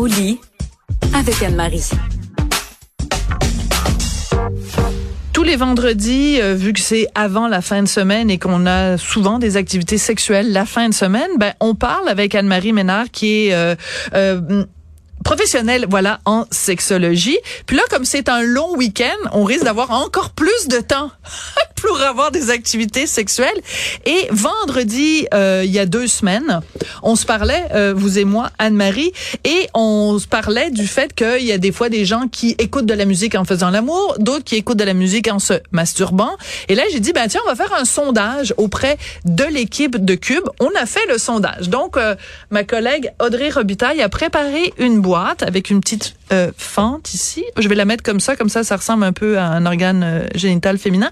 Au lit avec Anne-Marie. Tous les vendredis, euh, vu que c'est avant la fin de semaine et qu'on a souvent des activités sexuelles la fin de semaine, ben on parle avec Anne-Marie Ménard qui est euh, euh, professionnelle, voilà, en sexologie. Puis là, comme c'est un long week-end, on risque d'avoir encore plus de temps pour avoir des activités sexuelles. Et vendredi, euh, il y a deux semaines, on se parlait, euh, vous et moi, Anne-Marie, et on se parlait du fait qu'il y a des fois des gens qui écoutent de la musique en faisant l'amour, d'autres qui écoutent de la musique en se masturbant. Et là, j'ai dit, ben tiens, on va faire un sondage auprès de l'équipe de Cube. On a fait le sondage. Donc, euh, ma collègue Audrey Robitaille a préparé une boîte avec une petite euh, fente ici. Je vais la mettre comme ça, comme ça, ça ressemble un peu à un organe euh, génital féminin.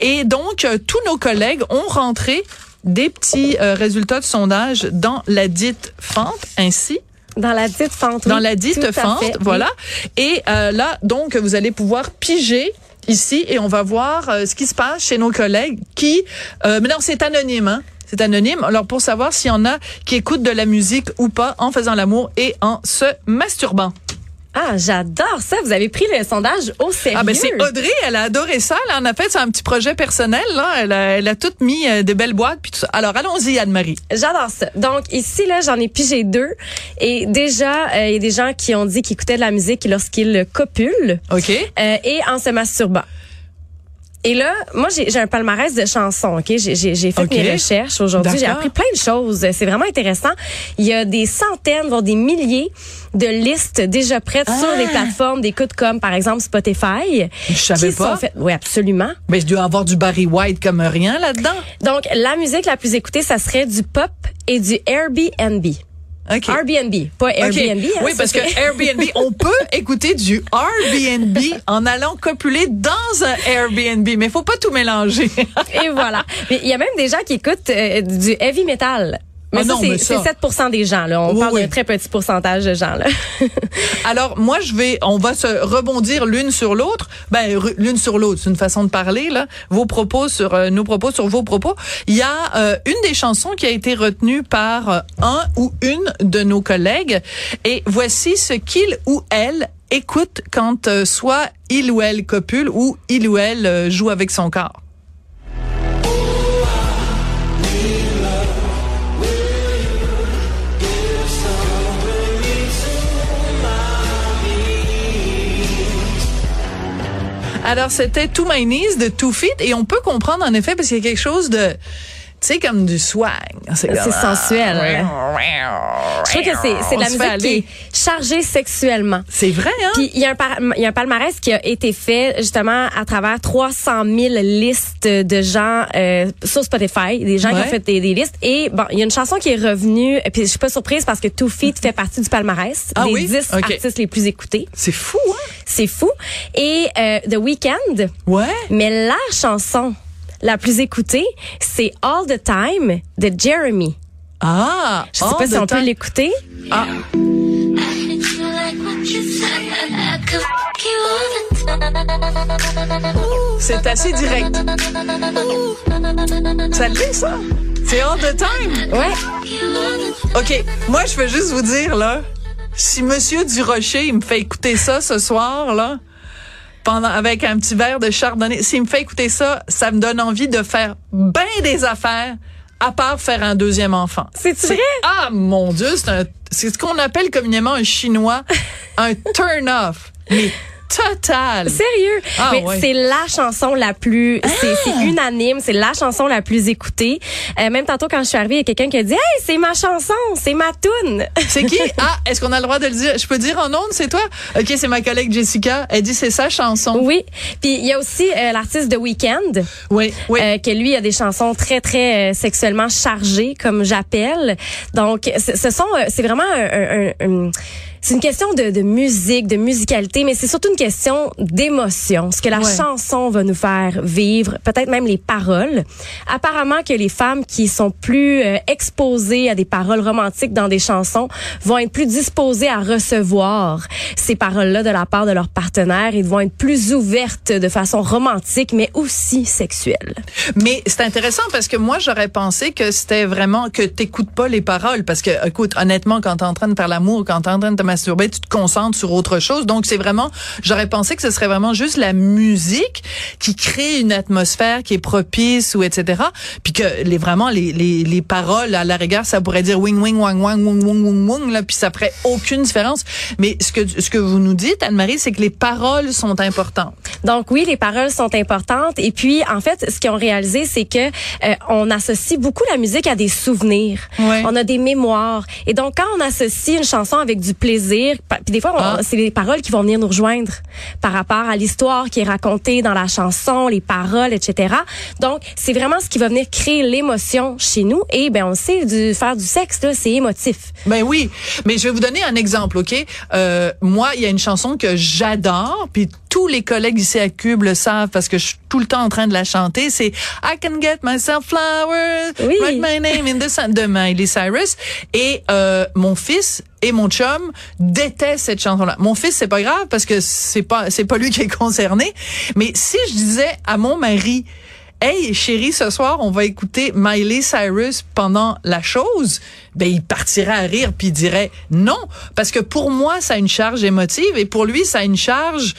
Et donc, euh, tous nos collègues ont rentré des petits résultats de sondage dans la dite fente, ainsi. Dans la dite fente. Dans la dite fente, voilà. Et là, donc, vous allez pouvoir piger ici et on va voir ce qui se passe chez nos collègues qui... mais non, c'est anonyme, hein? C'est anonyme. Alors, pour savoir s'il y en a qui écoutent de la musique ou pas en faisant l'amour et en se masturbant. Ah, j'adore ça. Vous avez pris le sondage au sérieux. Ah ben c'est Audrey, elle a adoré ça. Elle en a fait un petit projet personnel. Là. Elle, a, elle a mis euh, des belles boîtes puis tout ça. Alors allons-y, Anne-Marie. J'adore ça. Donc ici là, j'en ai pigé deux. Et déjà, euh, il y a des gens qui ont dit qu'ils écoutaient de la musique lorsqu'ils copulent. Ok. Euh, et en se masturbant. Et là, moi, j'ai un palmarès de chansons. Ok, j'ai fait mes recherches aujourd'hui. J'ai appris plein de choses. C'est vraiment intéressant. Il y a des centaines, voire des milliers de listes déjà prêtes sur des ah! plateformes d'écoute comme par exemple Spotify. Je savais pas. Oui, absolument. Mais je dois avoir du Barry White comme rien là-dedans. Donc, la musique la plus écoutée, ça serait du pop et du Airbnb. Airbnb, pas Airbnb. Hein, oui, parce que, Airbnb, on peut écouter du Airbnb en allant copuler dans un Airbnb, mais faut pas tout mélanger. Et voilà. Mais il y a même des gens qui écoutent euh, du heavy metal. Mais ah ça, c'est 7 des gens. Là. On parle d'un très petit pourcentage de gens. Là. Alors, moi, je vais, on va se rebondir l'une sur l'autre. Ben, l'une sur l'autre, c'est une façon de parler. Là. Vos propos sur euh, nos propos sur vos propos. Il y a euh, une des chansons qui a été retenue par euh, un ou une de nos collègues. Et voici ce qu'il ou elle écoute quand soit il ou elle copule ou il ou elle joue avec son corps. Alors, c'était Two My Knees de Two Feet et on peut comprendre en effet parce qu'il y a quelque chose de sais, comme du swag. C'est sensuel. Je trouve que c'est de la musique qui est chargée sexuellement. C'est vrai, hein? Puis il y, a un y a un palmarès qui a été fait justement à travers 300 000 listes de gens euh, sur Spotify, des gens qui ont fait des, listes. Et bon, il y a une chanson qui est revenue, puis je suis pas surprise parce que Two Feet fait partie du palmarès ah, des 10 artistes les plus écoutés. C'est fou, hein? C'est fou. Et euh, The Weeknd. Ouais. Mais la chanson la plus écoutée, c'est All the Time de Jeremy. Ah, je sais pas si on peut l'écouter. Ah. C'est assez direct. Ça le dit, ça? C'est all the time? Ouais. OK. Moi, je veux juste vous dire, là, si Monsieur Durocher, il me fait écouter ça ce soir, là, pendant avec un petit verre de chardonnay. S'il me fait écouter ça, ça me donne envie de faire bien des affaires à part faire un deuxième enfant. C'est vrai? Ah mon dieu, c'est ce qu'on appelle communément un chinois un turn off. Mais total. Sérieux? Ah, mais c'est la chanson la plus, c'est ah! unanime, c'est la chanson la plus écoutée. Euh, même tantôt quand je suis arrivée, il y a quelqu'un qui a dit, hey, c'est ma chanson, c'est ma tune. C'est qui? Ah, est-ce qu'on a le droit de le dire? Je peux dire en ondes, c'est toi? Ok, c'est ma collègue Jessica. Elle dit c'est sa chanson. Oui. Puis il y a aussi euh, l'artiste de Weekend. Oui, oui. Euh, que lui a des chansons très très euh, sexuellement chargées, comme j'appelle. Donc, ce sont, c'est vraiment un, un, un c'est une question de, de, musique, de musicalité, mais c'est surtout une question d'émotion. Ce que la chanson va nous faire vivre, peut-être même les paroles. Apparemment que les femmes qui sont plus euh, exposées à des paroles romantiques dans des chansons vont être plus disposées à recevoir ces paroles-là de la part de leur partenaire et vont être plus ouvertes de façon romantique, mais aussi sexuelle. Mais c'est intéressant parce que moi, j'aurais pensé que c'était vraiment que t'écoutes pas les paroles parce que, écoute, honnêtement, quand t'es en train de faire l'amour, quand t'es en train de te masturber, tu te concentres sur autre chose. Donc c'est vraiment, j'aurais pensé que ce serait vraiment juste la musique qui crée une atmosphère qui est propice ou etc. Puis que les vraiment les, les, les paroles à la rigueur, ça pourrait dire wing wing wang wang wong wong wong wong là, puis ça ferait aucune différence. Mais ce que ce que vous nous dites, Anne-Marie, c'est que les paroles sont importantes. Donc oui, les paroles sont importantes. Et puis en fait, ce qu'ils ont réalisé, c'est que euh, on associe beaucoup la musique à des souvenirs. Ouais. On a des mémoires. Et donc quand on associe une chanson avec du plaisir, puis des fois, Ah. c'est les paroles qui vont venir nous rejoindre par rapport à l'histoire qui est racontée dans la chanson, les paroles, etc. Donc c'est vraiment ce qui va venir créer l'émotion chez nous. Et ben on sait du faire du sexe là, c'est émotif. Ben oui, mais je vais vous donner un exemple, ok? Euh, Moi, il y a une chanson que j'adore, puis tous les collègues ici à Cube le savent parce que je suis tout le temps en train de la chanter. C'est I can get myself flowers, Oui. write my name in the sun de Miley Cyrus. Et euh, mon fils et mon chum détestent cette chanson-là. Mon fils, c'est pas grave parce que c'est pas c'est pas lui qui est concerné. Mais si je disais à mon mari Hey chérie, ce soir on va écouter Miley Cyrus pendant la chose. Ben il partirait à rire puis il dirait non parce que pour moi ça a une charge émotive et pour lui ça a une charge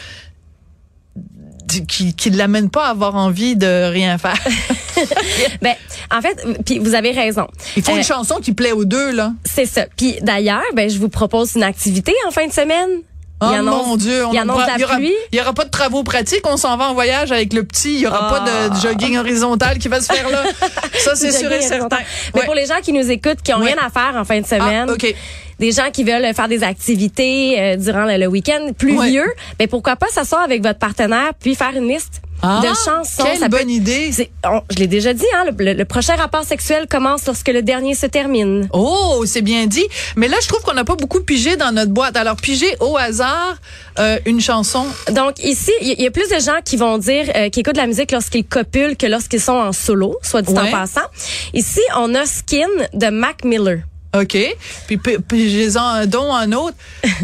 qui qui ne l'amène pas à avoir envie de rien faire. Ben en fait, puis vous avez raison. Il faut Euh, une chanson qui plaît aux deux là. C'est ça. Puis d'ailleurs, ben je vous propose une activité en fin de semaine. Oh Il annonce- mon Dieu, on il annonce la il y aura, pluie. il y aura pas de travaux pratiques, on s'en va en voyage avec le petit, il y aura Ah. pas de jogging horizontal qui va se faire là. Ça c'est sûr et certain. Mais Ouais. pour les gens qui nous écoutent, qui ont Ouais. rien à faire en fin de semaine, Ah. Des gens qui veulent faire des activités euh, durant le, le week-end pluvieux, ben pourquoi pas s'asseoir avec votre partenaire puis faire une liste Ah, de chansons. Quelle Ça peut- bonne idée. on- je l'ai déjà dit, hein, le, le- prochain rapport sexuel commence lorsque le dernier se termine. Oh, c'est bien dit. Mais là, je trouve qu'on n'a pas beaucoup pigé dans notre boîte. Alors, pigé au hasard euh, une chanson. Donc ici, il y, y a plus de gens qui vont dire euh, qui écoutent de la musique lorsqu'ils copulent que lorsqu'ils sont en solo, soit dit Ouais. en passant. Ici, on a Skin de Mac Miller. OK. Puis, puis, pigez-en un don un autre.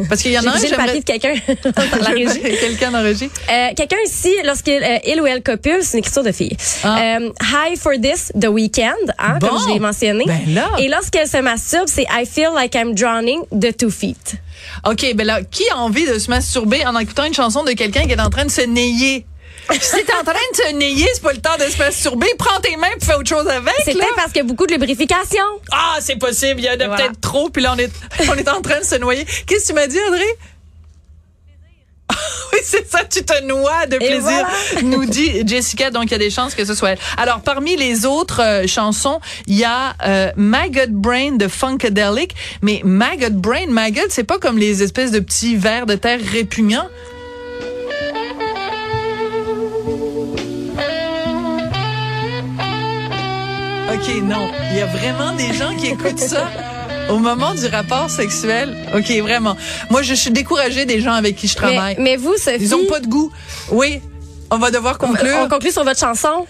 Parce qu'il y en J'ai a un, j'ai le papier de quelqu'un dans la régie. Quelqu'un dans la régie. Euh, Quelqu'un ici, lorsqu'il euh, il ou elle copule, c'est une écriture de fille. Ah. Euh, Hi for this, The Weeknd, hein, Bon. comme je l'ai mentionné. Ben là. Et lorsqu'elle se masturbe, c'est I feel like I'm drowning de Two Feet. OK, ben là, qui a envie de se masturber en écoutant une chanson de quelqu'un qui est en train de se nayer? Si t'es en train de se nayer, c'est pas le temps de se masturber. Prends tes mains et fais autre chose avec. C'est peut-être parce qu'il y a beaucoup de lubrification. Ah, c'est possible. Il y en a Voilà. peut-être trop. Puis là, on est, on est en train de se noyer. Qu'est-ce que tu m'as dit, André? Oui, c'est ça, tu te noies de plaisir, voilà. nous dit Jessica. Donc, il y a des chances que ce soit elle. Alors, parmi les autres euh, chansons, il y a euh, Maggot Brain de Funkadelic. Mais Maggot Brain, Maggot, c'est pas comme les espèces de petits vers de terre répugnants. OK, non. Il y a vraiment des gens qui écoutent ça au moment du rapport sexuel? OK, vraiment. Moi, je suis découragée des gens avec qui je Mais, travaille. mais vous, Sophie, Ils ont pas de goût. Oui, on va devoir conclure. on conclut sur votre chanson?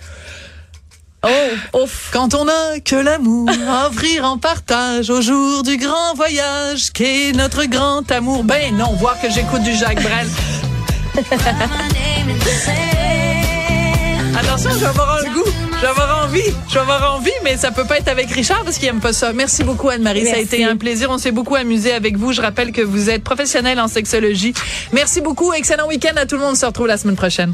Oh, ouf. Quand on n'a que l'amour à offrir en partage au jour du grand voyage qu'est notre grand amour. Ben non, voir que j'écoute du Jacques Brel. Attention, je vais avoir un goût. Je vais avoir envie. Je vais avoir envie, mais ça peut pas être avec Richard parce qu'il aime pas ça. Merci beaucoup, Anne-Marie. Ça a été un plaisir. On s'est beaucoup amusé avec vous. Je rappelle que vous êtes professionnelle en sexologie. Merci beaucoup. Excellent week-end à tout le monde. On se retrouve la semaine prochaine.